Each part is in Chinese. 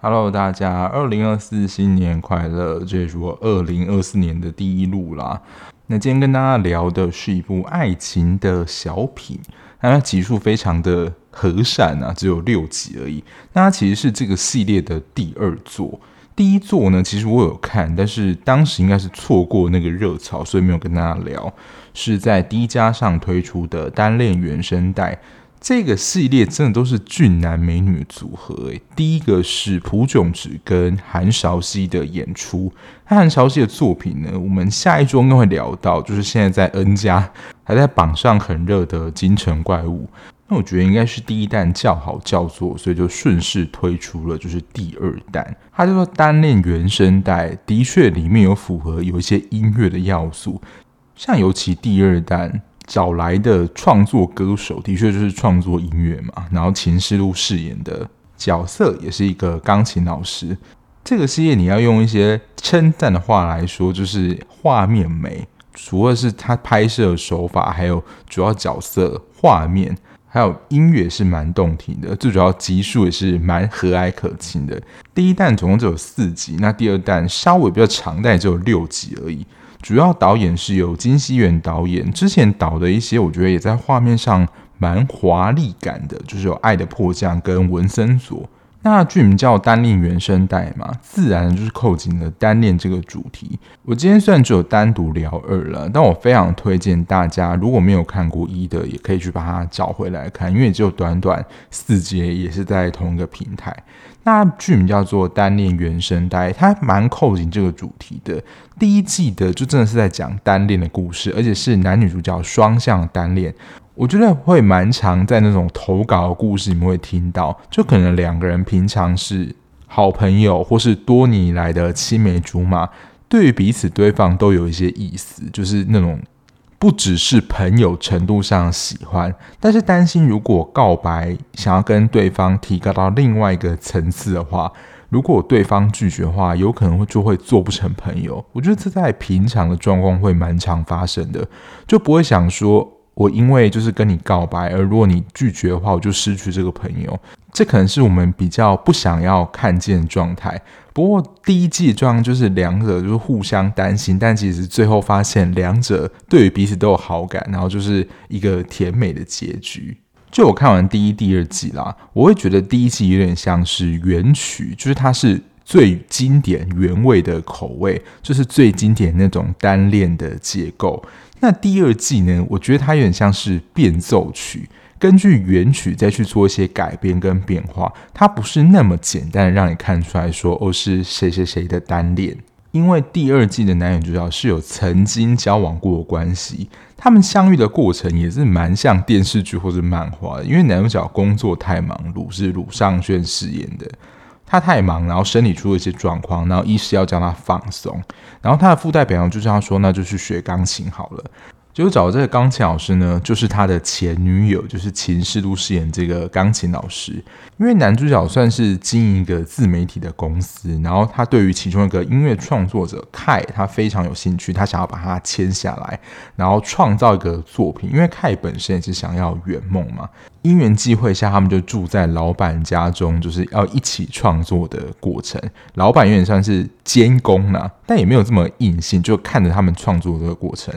Hello，大家，二零二四新年快乐！这是我二零二四年的第一录啦。那今天跟大家聊的是一部爱情的小品，那它集数非常的和善啊，只有六集而已。那它其实是这个系列的第二作，第一座呢，其实我有看，但是当时应该是错过那个热潮，所以没有跟大家聊。是在 D 加上推出的单恋原声带。这个系列真的都是俊男美女组合诶，第一个是朴炯植跟韩韶熙的演出，那韩韶熙的作品呢，我们下一周应该会聊到，就是现在在 N 家还在榜上很热的《京城怪物》，那我觉得应该是第一弹较好叫座，所以就顺势推出了就是第二弹，它叫做单恋原声带，的确里面有符合有一些音乐的要素，像尤其第二弹。找来的创作歌手的确就是创作音乐嘛，然后秦世路饰演的角色也是一个钢琴老师。这个系列你要用一些称赞的话来说，就是画面美，除了是他拍摄手法，还有主要角色画面，还有音乐是蛮动听的。最主要集数也是蛮和蔼可亲的。第一弹总共只有四集，那第二弹稍微比较长，但也只有六集而已。主要导演是由金熙元导演，之前导的一些，我觉得也在画面上蛮华丽感的，就是有《爱的迫降》跟《文森佐》。那剧名叫《单恋原声带》嘛，自然就是扣紧了单恋这个主题。我今天虽然只有单独聊二了，但我非常推荐大家，如果没有看过一的，也可以去把它找回来看，因为只有短短四集，也是在同一个平台。那剧名叫做《单恋原声带》，它蛮扣紧这个主题的。第一季的就真的是在讲单恋的故事，而且是男女主角双向单恋。我觉得会蛮常在那种投稿的故事里面会听到，就可能两个人平常是好朋友，或是多年以来的青梅竹马，对于彼此对方都有一些意思，就是那种不只是朋友程度上喜欢，但是担心如果告白想要跟对方提高到另外一个层次的话，如果对方拒绝的话，有可能会就会做不成朋友。我觉得这在平常的状况会蛮常发生的，就不会想说。我因为就是跟你告白，而如果你拒绝的话，我就失去这个朋友。这可能是我们比较不想要看见的状态。不过第一季状况就是两者就是互相担心，但其实最后发现两者对于彼此都有好感，然后就是一个甜美的结局。就我看完第一、第二季啦，我会觉得第一季有点像是原曲，就是它是最经典原味的口味，就是最经典那种单恋的结构。那第二季呢？我觉得它有点像是变奏曲，根据原曲再去做一些改编跟变化。它不是那么简单让你看出来说哦，是谁谁谁的单恋。因为第二季的男女主角是有曾经交往过的关系，他们相遇的过程也是蛮像电视剧或者漫画的。因为男主角工作太忙碌，是鲁尚轩饰演的。他太忙，然后身体出了一些状况，然后医师要叫他放松，然后他的附带表就这样说，那就去学钢琴好了。结果找的这个钢琴老师呢，就是他的前女友，就是秦世路饰演这个钢琴老师。因为男主角算是经营一个自媒体的公司，然后他对于其中一个音乐创作者凯，他非常有兴趣，他想要把他签下来，然后创造一个作品。因为凯本身也是想要圆梦嘛。因缘际会下，他们就住在老板家中，就是要一起创作的过程。老板有点像是监工啦，但也没有这么硬性，就看着他们创作这个过程。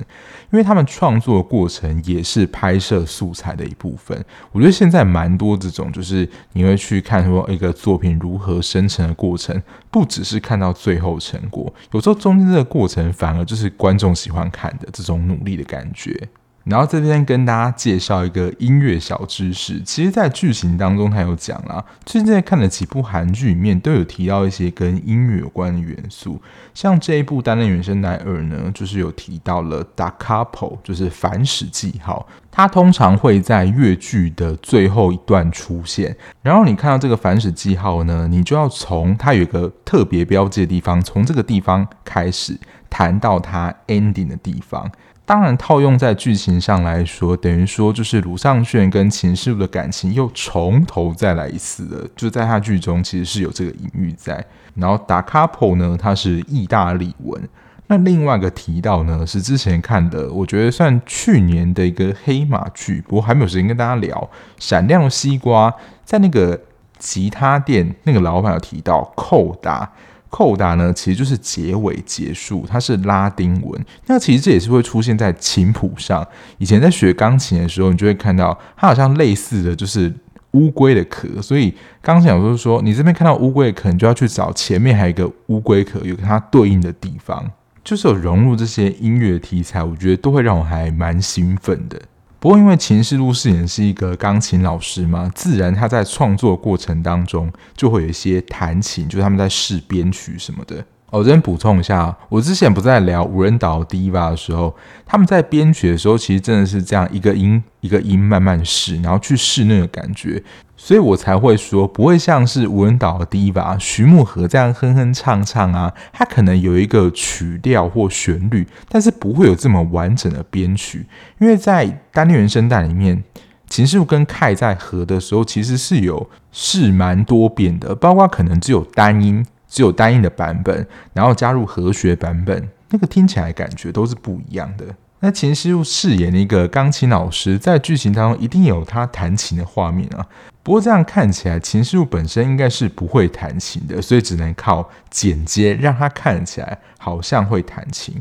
因为他们创作的过程也是拍摄素材的一部分。我觉得现在蛮多这种，就是你会去看说一个作品如何生成的过程，不只是看到最后成果，有时候中间这个过程反而就是观众喜欢看的这种努力的感觉。然后这边跟大家介绍一个音乐小知识，其实，在剧情当中他有讲啦，最近在看的几部韩剧里面都有提到一些跟音乐有关的元素，像这一部担任原声带二呢，就是有提到了 Da Capo，就是反史记号，它通常会在乐剧的最后一段出现，然后你看到这个反史记号呢，你就要从它有一个特别标记的地方，从这个地方开始弹到它 ending 的地方。当然，套用在剧情上来说，等于说就是卢尚炫跟秦师傅的感情又从头再来一次了。就在他剧中，其实是有这个隐喻在。然后，Da Capo 呢，它是意大利文。那另外一个提到呢，是之前看的，我觉得算去年的一个黑马剧，不过还没有时间跟大家聊。闪亮的西瓜在那个吉他店，那个老板有提到扣打。扣打呢，其实就是结尾结束，它是拉丁文。那其实这也是会出现在琴谱上。以前在学钢琴的时候，你就会看到它好像类似的就是乌龟的壳。所以钢琴老师说，你这边看到乌龟的壳，你就要去找前面还有一个乌龟壳，有跟它对应的地方，就是有融入这些音乐题材，我觉得都会让我还蛮兴奋的。不过，因为秦师路饰演是一个钢琴老师嘛，自然他在创作过程当中就会有一些弹琴，就是他们在试编曲什么的。我先补充一下，我之前不在聊无人岛 Diva 的时候，他们在编曲的时候，其实真的是这样一个音一个音慢慢试，然后去试那个感觉。所以我才会说，不会像是无人岛的 Diva 徐慕荷这样哼哼唱唱啊，它可能有一个曲调或旋律，但是不会有这么完整的编曲。因为在单元声带里面，秦师傅跟凯在合的时候，其实是有试蛮多遍的，包括可能只有单音，只有单音的版本，然后加入和弦版本，那个听起来感觉都是不一样的。那秦师傅饰演的一个钢琴老师，在剧情当中一定有他弹琴的画面啊。不过这样看起来，秦师傅本身应该是不会弹琴的，所以只能靠剪接让他看起来好像会弹琴。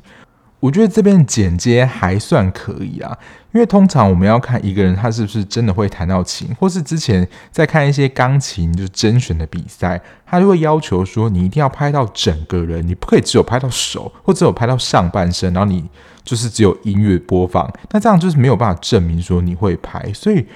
我觉得这边剪接还算可以啊，因为通常我们要看一个人他是不是真的会弹到琴，或是之前在看一些钢琴就是甄选的比赛，他就会要求说你一定要拍到整个人，你不可以只有拍到手，或只有拍到上半身，然后你就是只有音乐播放，那这样就是没有办法证明说你会拍。所以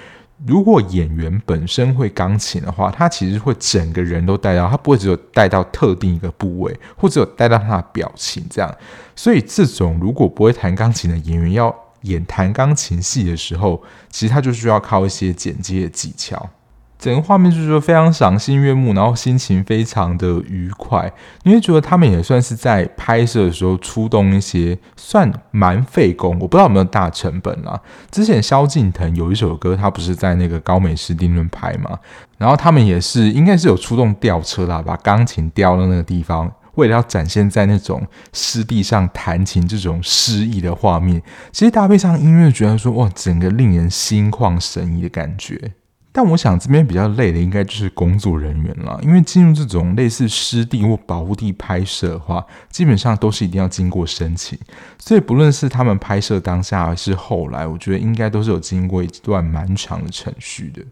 如果演员本身会钢琴的话，他其实会整个人都带到，他不会只有带到特定一个部位，或者有带到他的表情这样。所以，这种如果不会弹钢琴的演员要演弹钢琴戏的时候，其实他就需要靠一些剪接的技巧。整个画面就是说非常赏心悦目，然后心情非常的愉快。你会觉得他们也算是在拍摄的时候出动一些算蛮费工，我不知道有没有大成本啦。之前萧敬腾有一首歌，他不是在那个高美湿地那拍嘛，然后他们也是应该是有出动吊车啦，把钢琴吊到那个地方。为了要展现在那种湿地上弹琴这种诗意的画面，其实搭配上音乐，觉得说哇，整个令人心旷神怡的感觉。但我想这边比较累的，应该就是工作人员了，因为进入这种类似湿地或保护地拍摄的话，基本上都是一定要经过申请，所以不论是他们拍摄当下还是后来，我觉得应该都是有经过一段蛮长的程序的。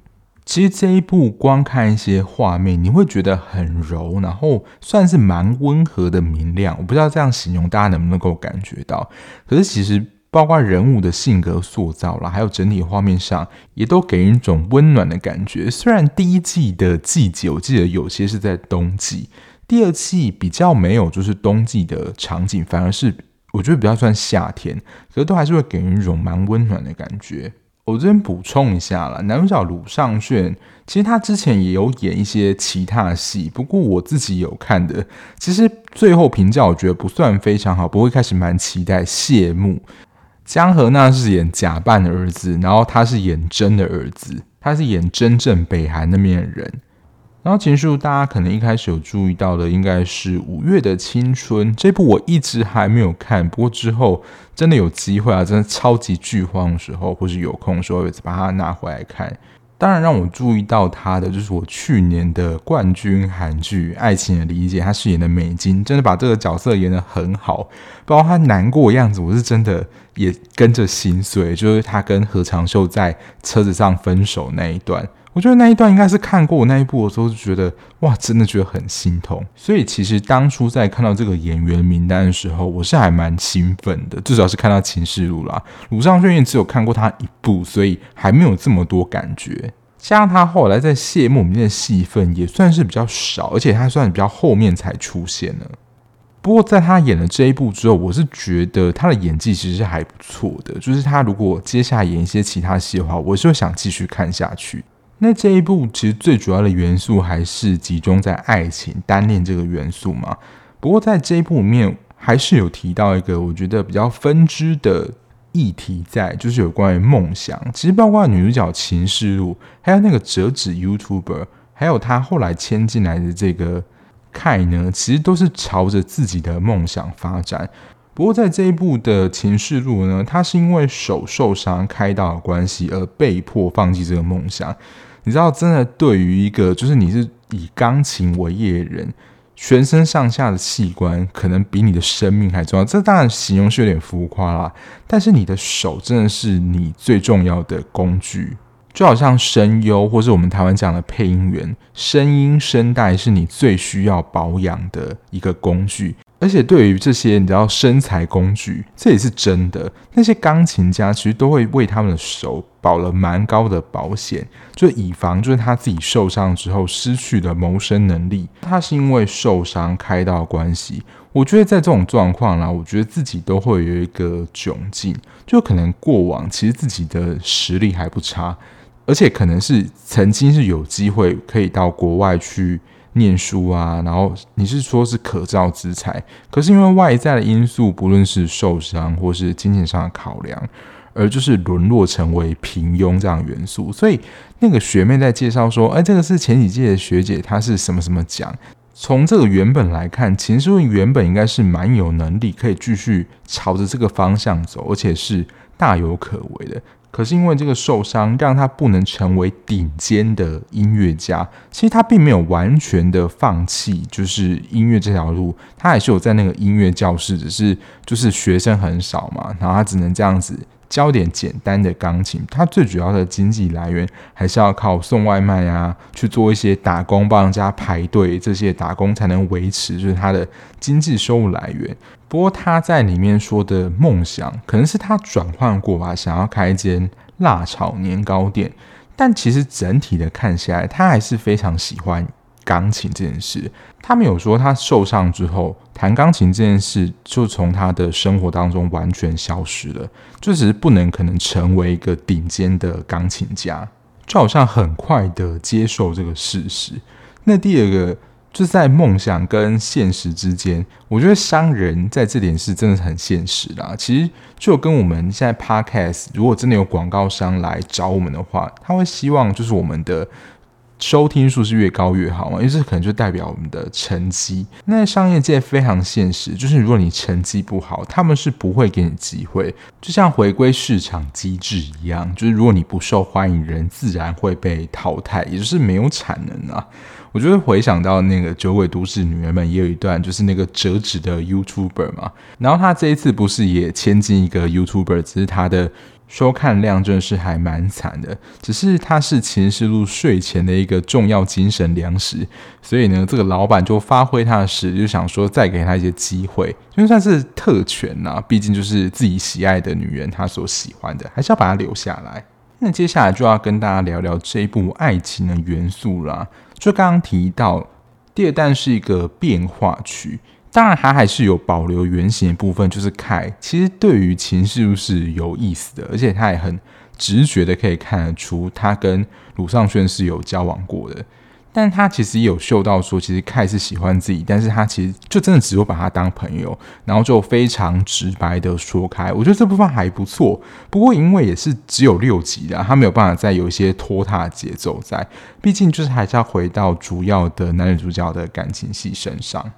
其实这一部光看一些画面，你会觉得很柔，然后算是蛮温和的明亮。我不知道这样形容大家能不能够感觉到。可是其实包括人物的性格塑造啦，还有整体画面上，也都给人一种温暖的感觉。虽然第一季的季节我记得有些是在冬季，第二季比较没有就是冬季的场景，反而是我觉得比较算夏天，可是都还是会给人一种蛮温暖的感觉。我这边补充一下啦，男主角鲁尚炫，其实他之前也有演一些其他戏，不过我自己有看的，其实最后评价我觉得不算非常好，不会开始蛮期待。谢幕，江河那是演假扮的儿子，然后他是演真的儿子，他是演真正北韩那边的人。然后秦叔，大家可能一开始有注意到的，应该是《五月的青春》这部，我一直还没有看。不过之后真的有机会啊，真的超级剧荒的时候，或是有空的时候，把它拿回来看。当然，让我注意到他的，就是我去年的冠军韩剧《爱情的理解》，他饰演的美金，真的把这个角色演得很好。包括他难过的样子，我是真的也跟着心碎。就是他跟何长秀在车子上分手那一段。我觉得那一段应该是看过我那一部的时候，就觉得哇，真的觉得很心痛。所以其实当初在看到这个演员名单的时候，我是还蛮兴奋的。至少是看到《情事录》啦，鲁尚俊也只有看过他一部，所以还没有这么多感觉。加上他后来在谢幕里面的戏份也算是比较少，而且他算比较后面才出现的。不过在他演了这一部之后，我是觉得他的演技其实是还不错的。就是他如果接下来演一些其他戏的话，我是想继续看下去。那这一部其实最主要的元素还是集中在爱情、单恋这个元素嘛。不过在这一部里面，还是有提到一个我觉得比较分支的议题在，就是有关于梦想。其实包括女主角秦世路，还有那个折纸 YouTuber，还有他后来签进来的这个 K 呢，其实都是朝着自己的梦想发展。不过在这一部的秦世路呢，他是因为手受伤开刀的关系而被迫放弃这个梦想。你知道，真的对于一个就是你是以钢琴为业的人，全身上下的器官可能比你的生命还重要。这当然形容是有点浮夸啦，但是你的手真的是你最重要的工具，就好像声优或是我们台湾讲的配音员，声音声带是你最需要保养的一个工具。而且对于这些你知道生财工具，这也是真的。那些钢琴家其实都会为他们的手保了蛮高的保险，就以防就是他自己受伤之后失去了谋生能力。他是因为受伤开刀关系，我觉得在这种状况啦，我觉得自己都会有一个窘境，就可能过往其实自己的实力还不差，而且可能是曾经是有机会可以到国外去。念书啊，然后你是说是可造之材，可是因为外在的因素，不论是受伤或是金钱上的考量，而就是沦落成为平庸这样元素。所以那个学妹在介绍说：“哎，这个是前几届的学姐，她是什么什么奖？”从这个原本来看，秦诗文原本应该是蛮有能力，可以继续朝着这个方向走，而且是大有可为的。可是因为这个受伤，让他不能成为顶尖的音乐家。其实他并没有完全的放弃，就是音乐这条路，他还是有在那个音乐教室，只是就是学生很少嘛，然后他只能这样子教点简单的钢琴。他最主要的经济来源还是要靠送外卖啊，去做一些打工，帮人家排队，这些打工才能维持就是他的经济收入来源。不过他在里面说的梦想，可能是他转换过吧，想要开一间辣炒年糕店。但其实整体的看下来，他还是非常喜欢钢琴这件事。他没有说他受伤之后弹钢琴这件事就从他的生活当中完全消失了，就只是不能可能成为一个顶尖的钢琴家，就好像很快的接受这个事实。那第二个。就是在梦想跟现实之间，我觉得商人在这点是真的很现实啦。其实就跟我们现在 Podcast，如果真的有广告商来找我们的话，他会希望就是我们的收听数是越高越好嘛，因为这可能就代表我们的成绩。那商业界非常现实，就是如果你成绩不好，他们是不会给你机会。就像回归市场机制一样，就是如果你不受欢迎，人自然会被淘汰，也就是没有产能啊。我觉得回想到那个《酒鬼都市女人们》也有一段，就是那个折纸的 YouTuber 嘛，然后他这一次不是也签进一个 YouTuber，只是他的收看量真的是还蛮惨的，只是他是情世路睡前的一个重要精神粮食，所以呢，这个老板就发挥他的实力，就想说再给他一些机会，就算是特权呐，毕竟就是自己喜爱的女人，他所喜欢的，还是要把他留下来。那接下来就要跟大家聊聊这一部爱情的元素啦。就刚刚提到，第二弹是一个变化曲，当然它还是有保留原型的部分，就是凯其实对于情世路是有意思的，而且他也很直觉的可以看得出他跟鲁尚轩是有交往过的。但他其实也有嗅到说，其实凯是喜欢自己，但是他其实就真的只有把他当朋友，然后就非常直白的说开。我觉得这部分还不错，不过因为也是只有六集的，他没有办法再有一些拖沓节奏在，毕竟就是还是要回到主要的男女主角的感情戏身上。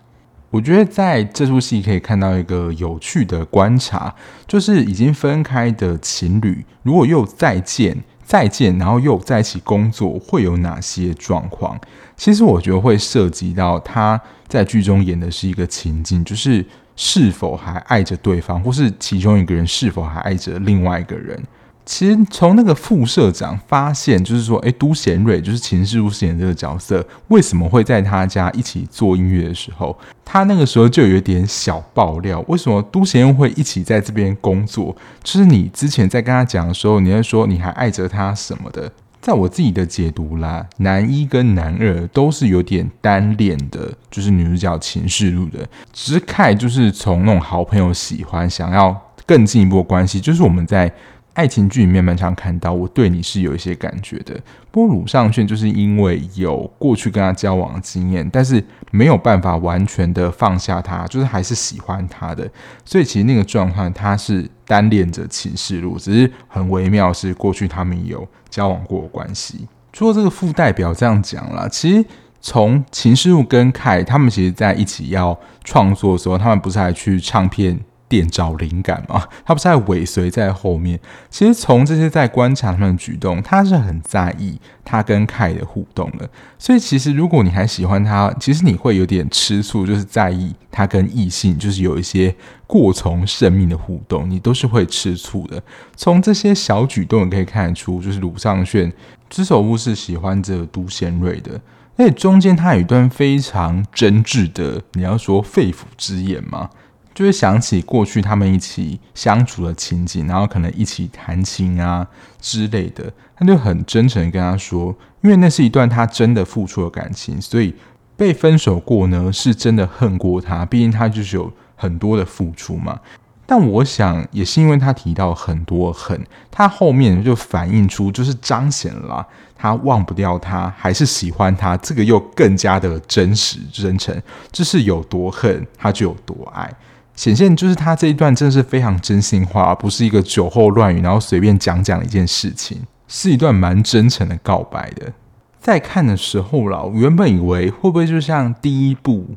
我觉得在这出戏可以看到一个有趣的观察，就是已经分开的情侣，如果又再见。再见，然后又在一起工作，会有哪些状况？其实我觉得会涉及到他在剧中演的是一个情境，就是是否还爱着对方，或是其中一个人是否还爱着另外一个人。其实从那个副社长发现，就是说，哎，都贤瑞就是秦世路饰演这个角色，为什么会在他家一起做音乐的时候，他那个时候就有点小爆料，为什么都贤瑞会一起在这边工作？就是你之前在跟他讲的时候，你会说你还爱着他什么的。在我自己的解读啦，男一跟男二都是有点单恋的，就是女主角秦世路的，只是凯就是从那种好朋友喜欢，想要更进一步的关系，就是我们在。爱情剧里面蛮常看到，我对你是有一些感觉的。不过鲁尚炫就是因为有过去跟他交往的经验，但是没有办法完全的放下他，就是还是喜欢他的。所以其实那个状况他是单恋着秦世路，只是很微妙是过去他们有交往过的关系。除了这个副代表这样讲啦，其实从秦世路跟凯他们其实在一起要创作的时候，他们不是还去唱片店找灵感嘛，他不是在尾随在后面。其实从这些在观察他们的举动，他是很在意他跟凯的互动的。所以其实如果你还喜欢他，其实你会有点吃醋，就是在意他跟异性就是有一些过从甚密的互动，你都是会吃醋的。从这些小举动你可以看得出，就是鲁尚炫知首乌是喜欢着都贤瑞的。而且中间他有一段非常真挚的，你要说肺腑之言吗？就会想起过去他们一起相处的情景，然后可能一起弹琴啊之类的，他就很真诚跟他说，因为那是一段他真的付出的感情，所以被分手过呢是真的恨过他，毕竟他就是有很多的付出嘛。但我想也是因为他提到很多恨，他后面就反映出就是彰显了他忘不掉他，还是喜欢他，这个又更加的真实真诚，就是有多恨他就有多爱。显现就是他这一段真的是非常真心话，不是一个酒后乱语，然后随便讲讲的一件事情，是一段蛮真诚的告白的。在看的时候啦，我原本以为会不会就像第一部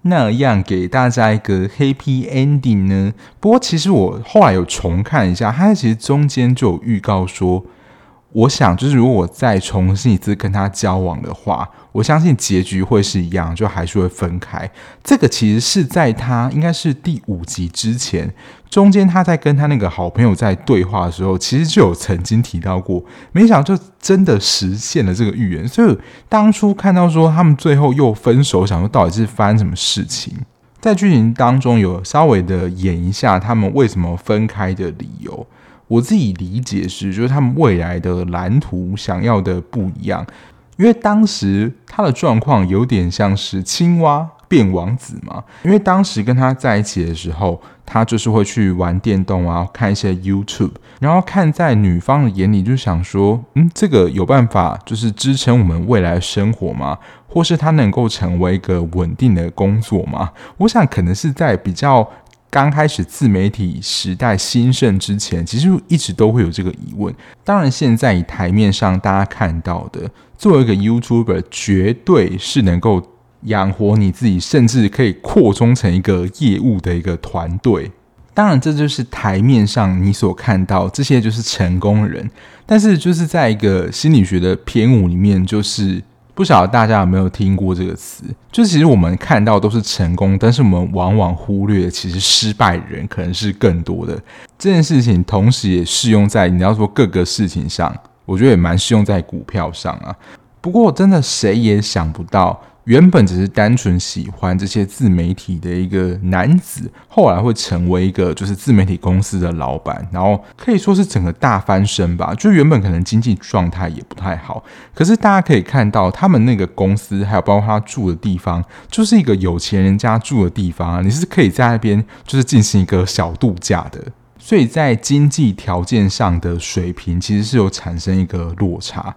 那样给大家一个 happy ending 呢？不过其实我后来有重看一下，他其实中间就有预告说。我想，就是如果我再重新一次跟他交往的话，我相信结局会是一样，就还是会分开。这个其实是在他应该是第五集之前，中间他在跟他那个好朋友在对话的时候，其实就有曾经提到过。没想到就真的实现了这个预言。所以当初看到说他们最后又分手，想说到底是发生什么事情，在剧情当中有稍微的演一下他们为什么分开的理由。我自己理解是，就是他们未来的蓝图想要的不一样，因为当时他的状况有点像是青蛙变王子嘛。因为当时跟他在一起的时候，他就是会去玩电动啊，看一些 YouTube，然后看在女方的眼里就想说，嗯，这个有办法就是支撑我们未来生活吗？或是他能够成为一个稳定的工作吗？我想可能是在比较。刚开始自媒体时代兴盛之前，其实一直都会有这个疑问。当然，现在以台面上大家看到的，作为一个 YouTuber，绝对是能够养活你自己，甚至可以扩充成一个业务的一个团队。当然，这就是台面上你所看到这些就是成功人。但是，就是在一个心理学的篇舞里面，就是。不晓得大家有没有听过这个词？就其实我们看到都是成功，但是我们往往忽略，其实失败的人可能是更多的。这件事情同时也适用在你要说各个事情上，我觉得也蛮适用在股票上啊。不过真的谁也想不到。原本只是单纯喜欢这些自媒体的一个男子，后来会成为一个就是自媒体公司的老板，然后可以说是整个大翻身吧。就原本可能经济状态也不太好，可是大家可以看到他们那个公司，还有包括他住的地方，就是一个有钱人家住的地方啊。你是可以在那边就是进行一个小度假的，所以在经济条件上的水平其实是有产生一个落差。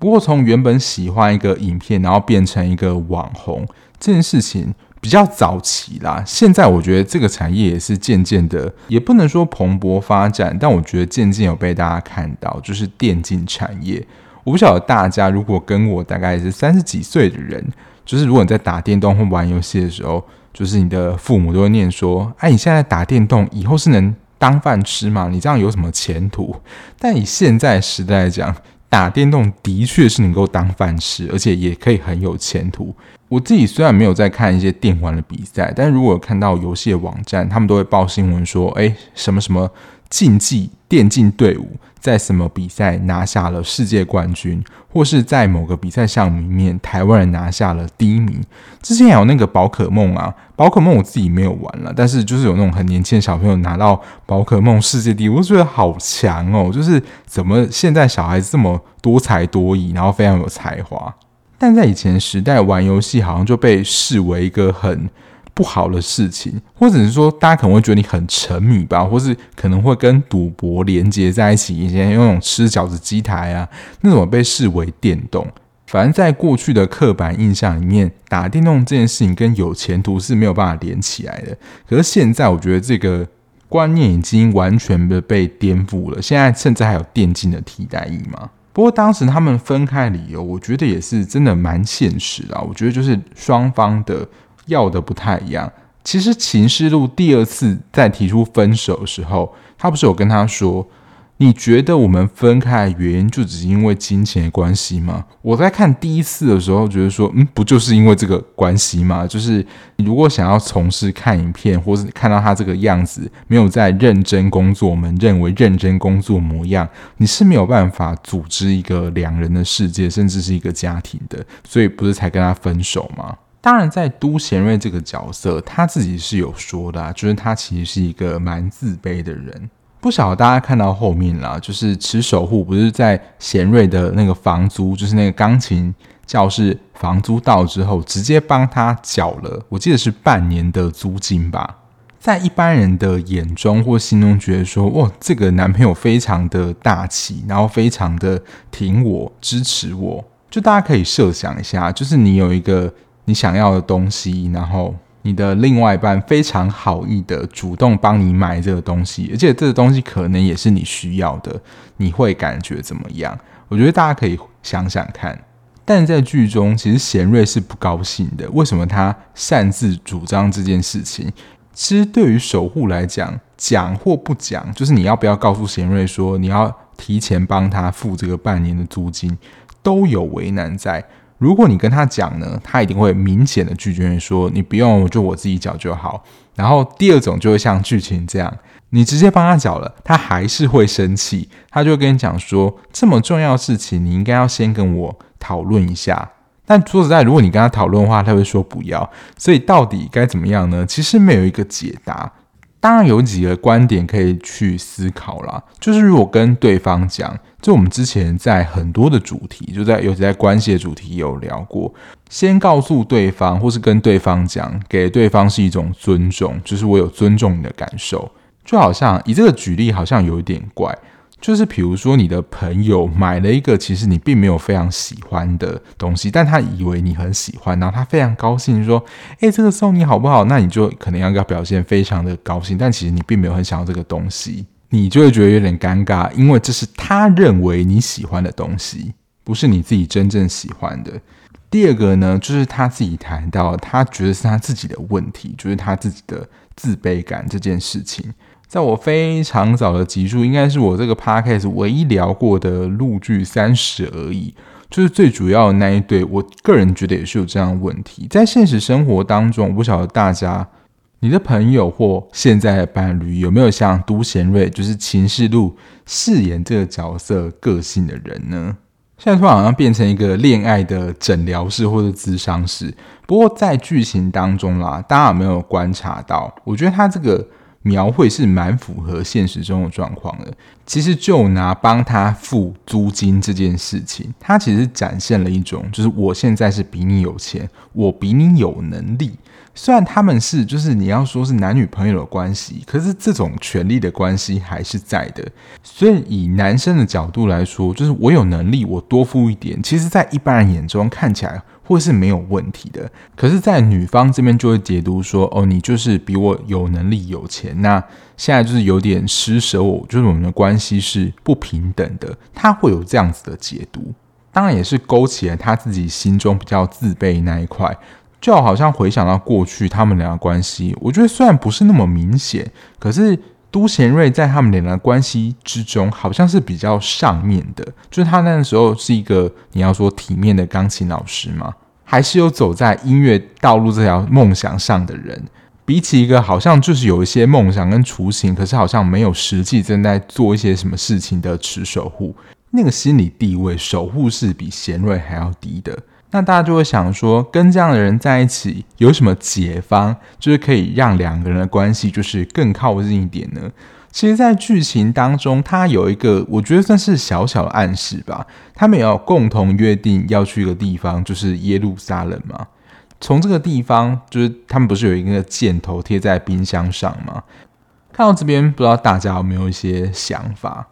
不过，从原本喜欢一个影片，然后变成一个网红这件事情比较早期啦。现在我觉得这个产业也是渐渐的，也不能说蓬勃发展，但我觉得渐渐有被大家看到，就是电竞产业。我不晓得大家如果跟我大概是三十几岁的人，就是如果你在打电动或玩游戏的时候，就是你的父母都会念说：“哎，你现在打电动，以后是能当饭吃吗？你这样有什么前途？”但以现在时代来讲，打电动的确是能够当饭吃，而且也可以很有前途。我自己虽然没有在看一些电玩的比赛，但如果看到游戏的网站，他们都会报新闻说：“哎，什么什么竞技电竞队伍在什么比赛拿下了世界冠军，或是在某个比赛项目里面台湾人拿下了第一名。之前还有那个宝可梦啊，宝可梦我自己没有玩了，但是就是有那种很年轻的小朋友拿到宝可梦世界第一，我觉得好强哦！就是怎么现在小孩子这么多才多艺，然后非常有才华。但在以前时代，玩游戏好像就被视为一个很不好的事情，或者是说大家可能会觉得你很沉迷吧，或是可能会跟赌博连接在一起，以前用那种吃饺子机台啊，那种被视为电动。反正在过去的刻板印象里面，打电动这件事情跟有前途是没有办法连起来的。可是现在，我觉得这个观念已经完全的被颠覆了。现在甚至还有电竞的替代役嘛？不过当时他们分开的理由，我觉得也是真的蛮现实的。我觉得就是双方的要的不太一样。其实秦世路第二次在提出分手的时候，他不是有跟他说，你觉得我们分开的原因就只是因为金钱的关系吗？我在看第一次的时候，觉得说，嗯，不就是因为这个关系吗？就是你如果想要从事看影片，或是看到他这个样子，没有在认真工作，我们认为认真工作模样，你是没有办法组织一个两人的世界，甚至是一个家庭的。所以不是才跟他分手吗？当然，在都贤瑞这个角色，他自己是有说的啊，就是他其实是一个蛮自卑的人。不晓得大家看到后面啦，就是池守护不是在贤瑞的那个房租，就是那个钢琴教室房租到之后，直接帮他缴了，我记得是半年的租金吧。在一般人的眼中或心中，觉得说，哇，这个男朋友非常的大气，然后非常的挺我、支持我。就大家可以设想一下，就是你有一个你想要的东西，然后。你的另外一半非常好意的主动帮你买这个东西，而且这个东西可能也是你需要的，你会感觉怎么样？我觉得大家可以想想看。但在剧中，其实贤瑞是不高兴的。为什么他擅自主张这件事情？其实对于守护来讲，讲或不讲，就是你要不要告诉贤瑞说你要提前帮他付这个半年的租金，都有为难在。如果你跟他讲呢，他一定会明显的拒绝你说，你不用，就我自己缴就好。然后第二种就会像剧情这样，你直接帮他缴了，他还是会生气，他就跟你讲说，这么重要的事情，你应该要先跟我讨论一下。但说实在，如果你跟他讨论的话，他会说不要。所以到底该怎么样呢？其实没有一个解答。当然有几个观点可以去思考啦，就是如果跟对方讲，就我们之前在很多的主题，就在尤其在关系的主题有聊过，先告诉对方，或是跟对方讲，给对方是一种尊重，就是我有尊重你的感受，就好像以这个举例，好像有一点怪。就是比如说，你的朋友买了一个其实你并没有非常喜欢的东西，但他以为你很喜欢，然后他非常高兴说：“诶，这个送你好不好？”那你就可能要表现非常的高兴，但其实你并没有很想要这个东西，你就会觉得有点尴尬，因为这是他认为你喜欢的东西，不是你自己真正喜欢的。第二个呢，就是他自己谈到，他觉得是他自己的问题，就是他自己的自卑感这件事情。在我非常早的集数，应该是我这个 podcast 唯一聊过的陆剧《三十而已》，就是最主要的那一对。我个人觉得也是有这样的问题。在现实生活当中，我不晓得大家，你的朋友或现在的伴侣有没有像都贤瑞，就是秦世路饰演这个角色个性的人呢？现在突然好像变成一个恋爱的诊疗室或者咨商室。不过在剧情当中啦，大家有没有观察到？我觉得他这个。描绘是蛮符合现实中的状况的。其实就拿帮他付租金这件事情，他其实展现了一种，就是我现在是比你有钱，我比你有能力。虽然他们是，就是你要说是男女朋友的关系，可是这种权力的关系还是在的。所以以男生的角度来说，就是我有能力，我多付一点，其实在一般人眼中看起来。或是没有问题的，可是，在女方这边就会解读说，哦，你就是比我有能力、有钱，那现在就是有点施舍我，就是我们的关系是不平等的，他会有这样子的解读，当然也是勾起了他自己心中比较自卑那一块，就好像回想到过去他们俩的关系，我觉得虽然不是那么明显，可是。都贤瑞在他们两个关系之中，好像是比较上面的，就是他那个时候是一个你要说体面的钢琴老师吗？还是有走在音乐道路这条梦想上的人？比起一个好像就是有一些梦想跟雏形，可是好像没有实际正在做一些什么事情的持守护，那个心理地位守护是比贤瑞还要低的。那大家就会想说，跟这样的人在一起有什么解方，就是可以让两个人的关系就是更靠近一点呢？其实，在剧情当中，他有一个我觉得算是小小的暗示吧。他们也要共同约定要去一个地方，就是耶路撒冷嘛。从这个地方，就是他们不是有一个箭头贴在冰箱上吗？看到这边，不知道大家有没有一些想法？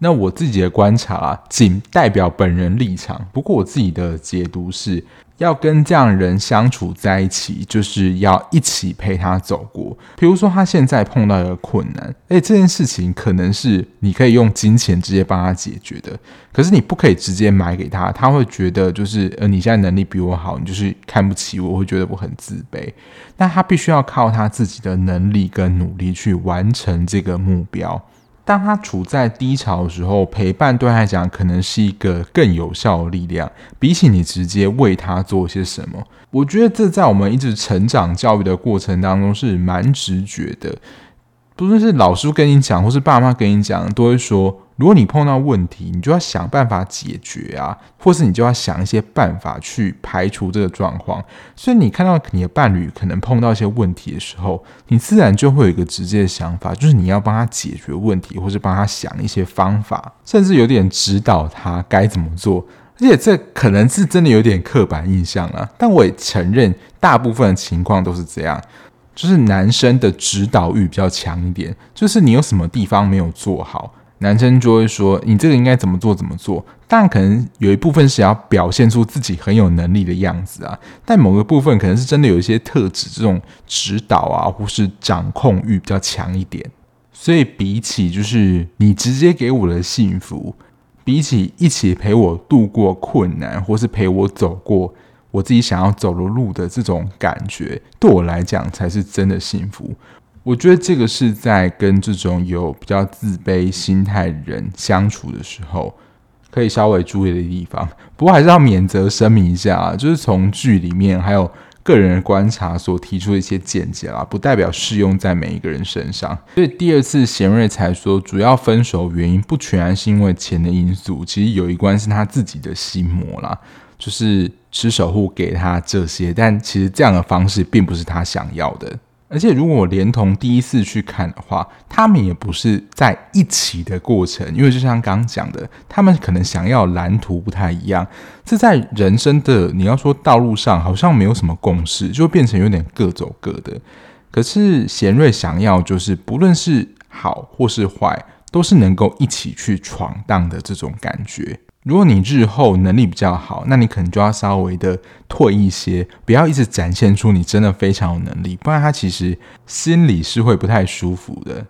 那我自己的观察啊，仅代表本人立场。不过我自己的解读是。要跟这样的人相处在一起，就是要一起陪他走过。比如说，他现在碰到一个困难，诶，这件事情可能是你可以用金钱直接帮他解决的，可是你不可以直接买给他，他会觉得就是，呃，你现在能力比我好，你就是看不起我我，会觉得我很自卑。那他必须要靠他自己的能力跟努力去完成这个目标。当他处在低潮的时候，陪伴对他来讲可能是一个更有效的力量，比起你直接为他做些什么。我觉得这在我们一直成长教育的过程当中是蛮直觉的。不论是老师跟你讲，或是爸妈跟你讲，都会说。如果你碰到问题，你就要想办法解决啊，或是你就要想一些办法去排除这个状况。所以你看到你的伴侣可能碰到一些问题的时候，你自然就会有一个直接的想法，就是你要帮他解决问题，或是帮他想一些方法，甚至有点指导他该怎么做。而且这可能是真的有点刻板印象了，但我也承认大部分的情况都是这样，就是男生的指导欲比较强一点，就是你有什么地方没有做好。男生就会说：“你这个应该怎么做？怎么做？”但，可能有一部分是要表现出自己很有能力的样子啊，但某个部分可能是真的有一些特质，这种指导啊，或是掌控欲比较强一点。所以，比起就是你直接给我的幸福，比起一起陪我度过困难，或是陪我走过我自己想要走的路的这种感觉，对我来讲才是真的幸福。我觉得这个是在跟这种有比较自卑心态人相处的时候，可以稍微注意的地方。不过还是要免责声明一下啊，就是从剧里面还有个人的观察所提出的一些见解啦，不代表适用在每一个人身上。所以第二次贤瑞才说，主要分手原因不全然是因为钱的因素，其实有一关是他自己的心魔啦，就是持守护给他这些，但其实这样的方式并不是他想要的。而且，如果连同第一次去看的话，他们也不是在一起的过程，因为就像刚刚讲的，他们可能想要蓝图不太一样。这在人生的你要说道路上，好像没有什么共识，就变成有点各走各的。可是贤瑞想要就是，不论是好或是坏，都是能够一起去闯荡的这种感觉。如果你日后能力比较好，那你可能就要稍微的退一些，不要一直展现出你真的非常有能力，不然他其实心里是会不太舒服的。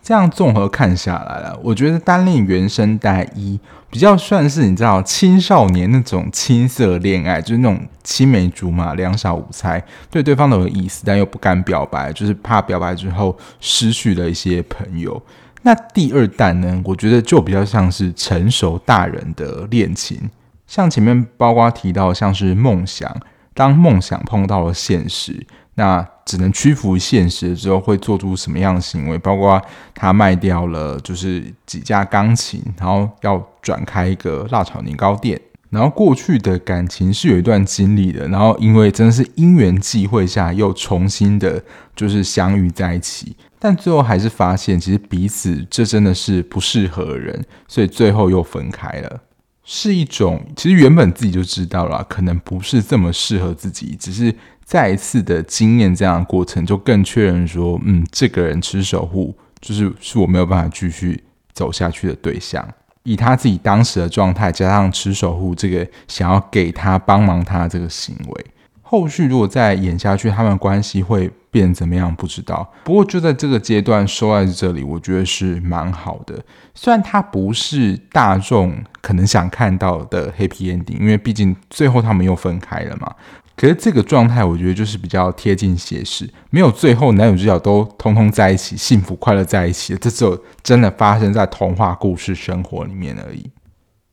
这样综合看下来了，我觉得单恋原生带一比较算是你知道青少年那种青涩恋爱，就是那种青梅竹马、两小无猜，对对方都有意思，但又不敢表白，就是怕表白之后失去了一些朋友。那第二弹呢？我觉得就比较像是成熟大人的恋情，像前面包括提到像是梦想，当梦想碰到了现实，那只能屈服现实之后会做出什么样的行为？包括他卖掉了就是几架钢琴，然后要转开一个辣炒年糕店，然后过去的感情是有一段经历的，然后因为真的是因缘际会下又重新的，就是相遇在一起。但最后还是发现，其实彼此这真的是不适合的人，所以最后又分开了。是一种其实原本自己就知道了，可能不是这么适合自己，只是再一次的经验这样的过程，就更确认说，嗯，这个人持守护就是是我没有办法继续走下去的对象。以他自己当时的状态，加上持守护这个想要给他帮忙他这个行为。后续如果再演下去，他们关系会变怎么样？不知道。不过就在这个阶段收在这里，我觉得是蛮好的。虽然它不是大众可能想看到的 happy ending，因为毕竟最后他们又分开了嘛。可是这个状态，我觉得就是比较贴近写实，没有最后男女主角都通通在一起，幸福快乐在一起，这只有真的发生在童话故事生活里面而已。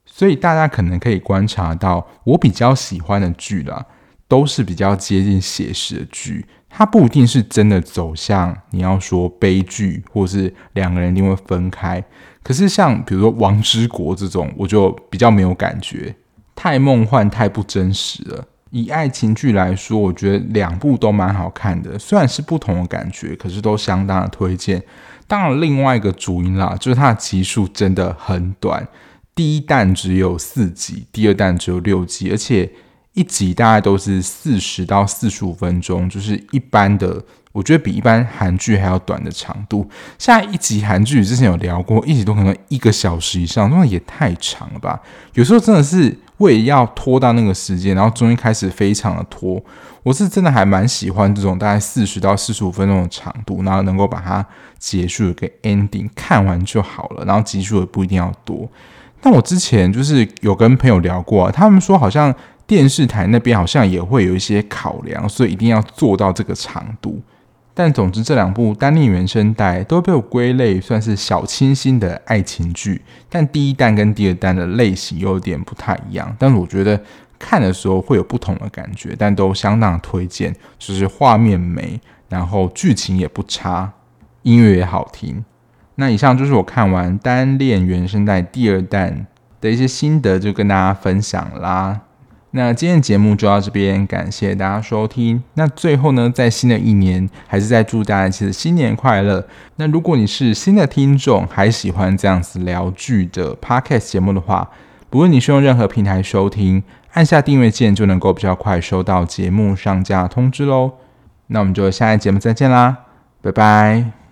所以大家可能可以观察到，我比较喜欢的剧啦。都是比较接近写实的剧，它不一定是真的走向你要说悲剧，或是两个人一定会分开。可是像比如说《王之国》这种，我就比较没有感觉，太梦幻、太不真实了。以爱情剧来说，我觉得两部都蛮好看的，虽然是不同的感觉，可是都相当的推荐。当然，另外一个主因啦，就是它的集数真的很短，第一弹只有四集，第二弹只有六集，而且一集大概都是四十到四十五分钟，就是一般的，我觉得比一般韩剧还要短的长度。下一集韩剧之前有聊过，一集都可能一个小时以上，那也太长了吧？有时候真的是为了要拖到那个时间，然后终于开始非常的拖。我是真的还蛮喜欢这种大概四十到四十五分钟的长度，然后能够把它结束一个 ending，看完就好了，然后集数也不一定要多。但我之前就是有跟朋友聊过啊，他们说好像电视台那边好像也会有一些考量，所以一定要做到这个长度。但总之这两部单恋原声带都被我归类算是小清新的爱情剧，但第一弹跟第二弹的类型有点不太一样，但是我觉得。看的时候会有不同的感觉，但都相当推荐。就是画面美，然后剧情也不差，音乐也好听。那以上就是我看完《单恋原声带》第二弹的一些心得，就跟大家分享啦。那今天的节目就到这边，感谢大家收听。那最后呢，在新的一年，还是在祝大家其实新年快乐。那如果你是新的听众，还喜欢这样子聊剧的 Podcast 节目的话，不论你是用任何平台收听。按下订阅键就能够比较快收到节目上架通知喽。那我们就下一节目再见啦，拜拜。